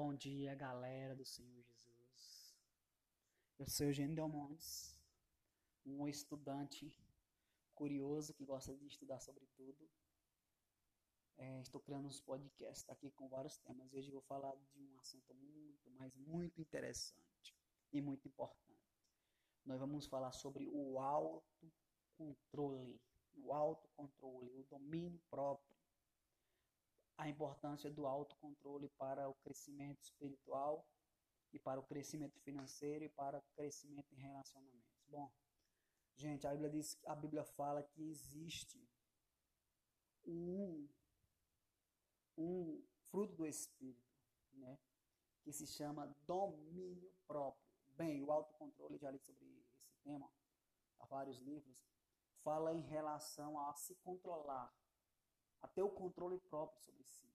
Bom dia, galera do Senhor Jesus. Eu sou Eugênio Delmontes, um estudante curioso que gosta de estudar sobre tudo. É, estou criando uns podcasts aqui com vários temas. Hoje eu vou falar de um assunto muito, mas muito interessante e muito importante. Nós vamos falar sobre o autocontrole, o autocontrole, o domínio próprio a importância do autocontrole para o crescimento espiritual e para o crescimento financeiro e para o crescimento em relacionamentos. Bom, gente, a Bíblia diz, a Bíblia fala que existe um um fruto do espírito, né, que se chama domínio próprio. Bem, o autocontrole já li sobre esse tema há vários livros, fala em relação a se controlar a ter o controle próprio sobre si,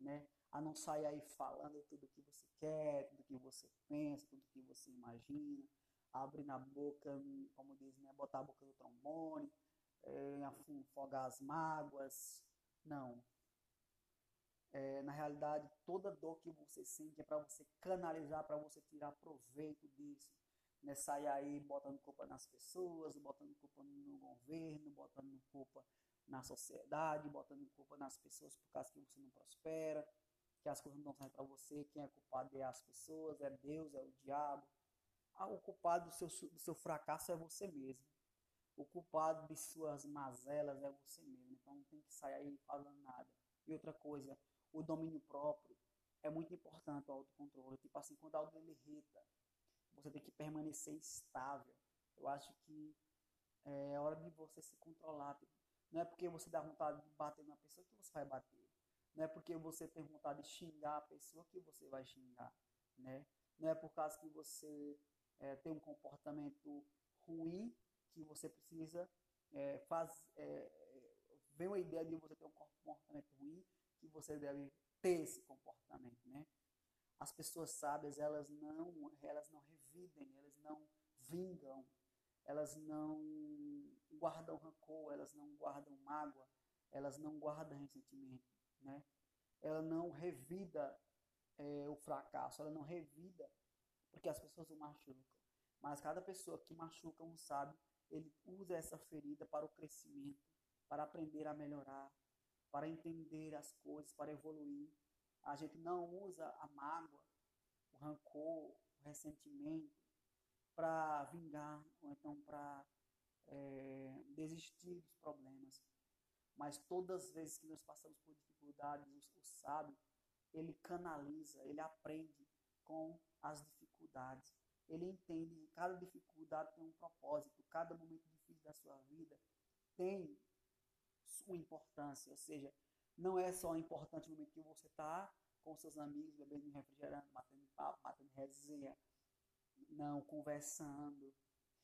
né? A não sair aí falando tudo que você quer, tudo que você pensa, tudo que você imagina, abrir na boca, como diz, né? Botar a boca no trombone, é, afogar as mágoas. Não. É, na realidade, toda dor que você sente é para você canalizar, para você tirar proveito disso. Né? Sair aí botando culpa nas pessoas, botando culpa no governo, botando culpa na sociedade, botando culpa nas pessoas por causa que você não prospera, que as coisas não saem para você, quem é culpado é as pessoas, é Deus, é o diabo. Ah, o culpado do seu, do seu fracasso é você mesmo. O culpado de suas mazelas é você mesmo. Então não tem que sair aí falando nada. E outra coisa, o domínio próprio é muito importante, o autocontrole. Tipo assim, quando alguém lhe irrita, você tem que permanecer estável. Eu acho que é hora de você se controlar. Tipo, não é porque você dá vontade de bater na pessoa que você vai bater. Não é porque você tem vontade de xingar a pessoa que você vai xingar. Né? Não é por causa que você é, tem um comportamento ruim que você precisa é, faz, é, ver uma ideia de você ter um comportamento ruim que você deve ter esse comportamento, né? As pessoas sábias, elas não, elas não revidem, elas não vingam, elas não guardam rancor, elas não guardam mágoa, elas não guardam ressentimento, né? Ela não revida é, o fracasso, ela não revida porque as pessoas o machucam. Mas cada pessoa que machuca um sábio, ele usa essa ferida para o crescimento, para aprender a melhorar, para entender as coisas, para evoluir. A gente não usa a mágoa, o rancor, o ressentimento para vingar ou então para é, desistir dos problemas. Mas todas as vezes que nós passamos por dificuldades, o, o sábio, ele canaliza, ele aprende com as dificuldades. Ele entende que cada dificuldade tem um propósito, cada momento difícil da sua vida tem sua importância. Ou seja, não é só importante o momento que você está com seus amigos, bebendo refrigerante, batendo papo, batendo resenha, não, conversando,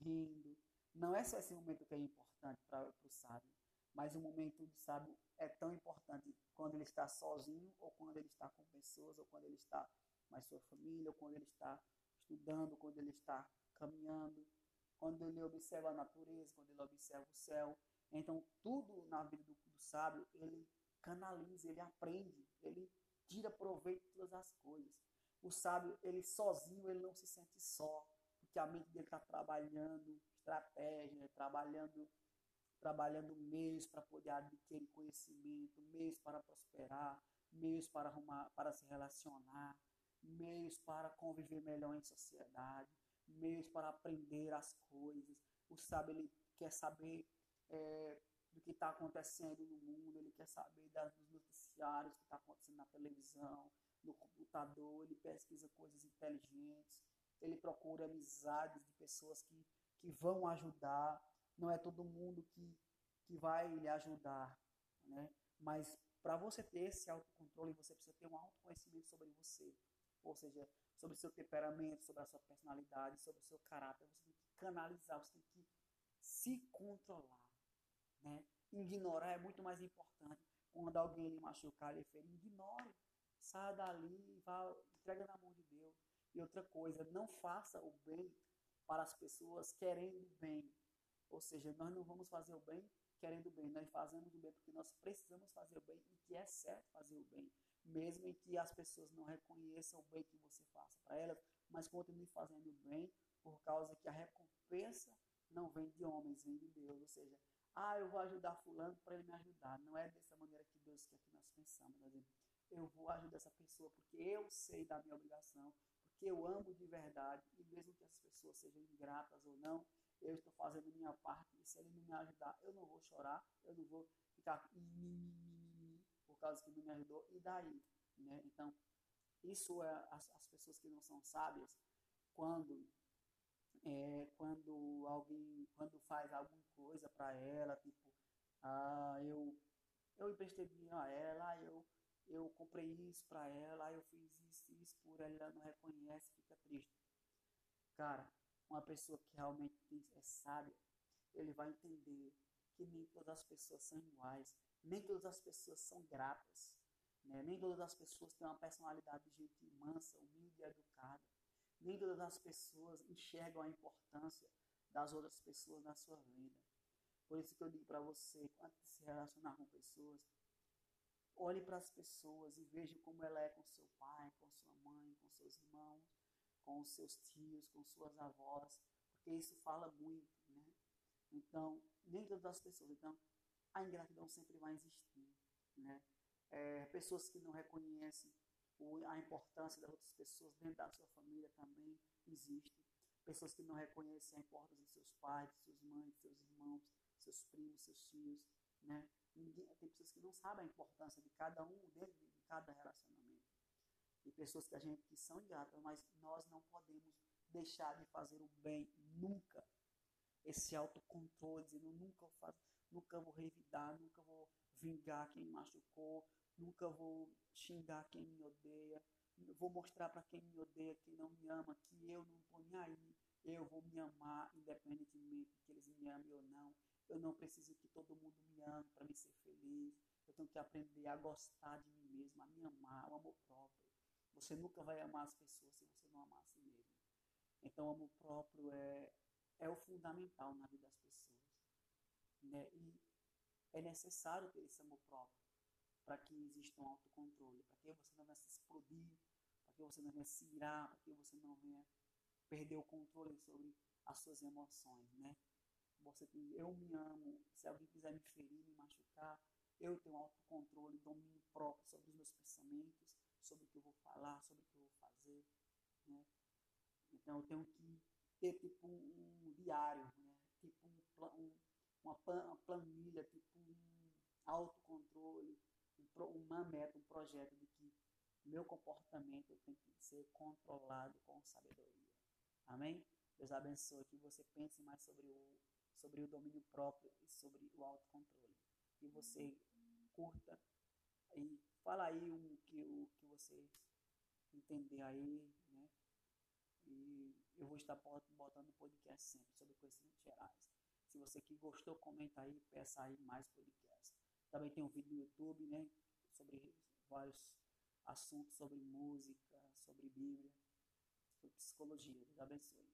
rindo. Não é só esse momento que é importante para o sábio, mas o momento do sábio é tão importante quando ele está sozinho, ou quando ele está com pessoas, ou quando ele está com a sua família, ou quando ele está estudando, quando ele está caminhando, quando ele observa a natureza, quando ele observa o céu. Então, tudo na vida do, do sábio, ele canaliza, ele aprende, ele tira proveito de todas as coisas. O sábio, ele sozinho, ele não se sente só, porque a mente dele está trabalhando estratégia, trabalhando, trabalhando meios para poder adquirir conhecimento, meios para prosperar, meios para arrumar, para se relacionar, meios para conviver melhor em sociedade, meios para aprender as coisas. O sábio ele quer saber é, do que está acontecendo no mundo, ele quer saber das, dos noticiários que está acontecendo na televisão, no computador, ele pesquisa coisas inteligentes, ele procura amizades de pessoas que, que vão ajudar. Não é todo mundo que, que vai lhe ajudar, né? Mas para você ter esse autocontrole, você precisa ter um autoconhecimento sobre você. Ou seja, sobre seu temperamento, sobre a sua personalidade, sobre o seu caráter. Você tem que canalizar, você tem que se controlar. Né? Ignorar é muito mais importante. Quando alguém lhe machucar, lhe ferir, ignore saia dali, vá, entrega na mão de Deus. E outra coisa, não faça o bem para as pessoas querendo o bem. Ou seja, nós não vamos fazer o bem querendo o bem, nós fazemos o bem porque nós precisamos fazer o bem e que é certo fazer o bem. mesmo em que as pessoas não reconheçam o bem que você faça para elas, mas continue fazendo bem, por causa que a recompensa não vem de homens, vem de Deus. Ou seja, ah, eu vou ajudar fulano para ele me ajudar. Não é dessa maneira que Deus quer que nós pensamos. Né? Eu vou ajudar essa pessoa porque eu sei da minha obrigação, porque eu amo de verdade, e mesmo que as pessoas sejam ingratas ou não, eu estou fazendo minha parte, e se ele não me ajudar, eu não vou chorar, eu não vou ficar por causa que não me ajudou, e daí? Né? Então, isso é as, as pessoas que não são sábias, quando é, quando alguém quando faz alguma coisa para ela, tipo, ah, eu eu emprestei dinheiro a ela, eu eu comprei isso para ela, eu fiz isso, isso por ela, ela não reconhece, fica triste. Cara, uma pessoa que realmente é sábia, ele vai entender que nem todas as pessoas são iguais, nem todas as pessoas são gratas, né? nem todas as pessoas têm uma personalidade de gente mansa, humilde e educada, nem todas as pessoas enxergam a importância das outras pessoas na sua vida. Por isso que eu digo para você, quando se relacionar com pessoas, olhe para as pessoas e veja como ela é com seu pai, com sua mãe, com seus irmãos, com seus tios, com suas avós, porque isso fala muito, né? Então, nem todas as pessoas. Então, a ingratidão sempre vai existir, né? É, pessoas que não reconhecem a importância das outras pessoas dentro da sua família também existe. Pessoas que não reconhecem a importância de seus pais, de suas mães, de seus irmãos, seus primos, seus tios, né? Ninguém, tem pessoas que não sabem a importância de cada um dentro de cada relacionamento e pessoas que a gente que são ingratas, mas nós não podemos deixar de fazer o bem nunca. Esse autocontrole, dizendo nunca vou fazer, nunca vou revidar, nunca vou vingar quem me machucou, nunca vou xingar quem me odeia, vou mostrar para quem me odeia, quem não me ama, que eu não nem aí, eu vou me amar independentemente que eles me amem ou não. Eu não preciso que todo mundo me ame para me ser feliz. Eu tenho que aprender a gostar de mim mesmo, a me amar, o amor próprio. Você nunca vai amar as pessoas se você não amar a si mesmo. Então, o amor próprio é, é o fundamental na vida das pessoas. Né? E é necessário ter esse amor próprio para que exista um autocontrole, para que você não venha se explodir, para que você não venha se irar, para que você não venha perder o controle sobre as suas emoções, né? Você tem, eu me amo, se alguém quiser me ferir, me machucar, eu tenho autocontrole, domínio próprio sobre os meus pensamentos, sobre o que eu vou falar, sobre o que eu vou fazer, né? Então eu tenho que ter tipo um, diário, né? Tipo um, um, uma, planilha, tipo um autocontrole, um, uma meta, um projeto de que meu comportamento tem que ser controlado com sabedoria. Amém? Deus abençoe que você pense mais sobre o, sobre o domínio próprio e sobre o autocontrole. Que você curta e fala aí um, que, o, que você entender aí, né? E eu vou estar botando podcast sempre sobre conhecimentos gerais. Se você que gostou, comenta aí, peça aí mais podcast. Também tem um vídeo no YouTube, né? Sobre vários assuntos sobre música, sobre Bíblia, sobre psicologia. Deus abençoe.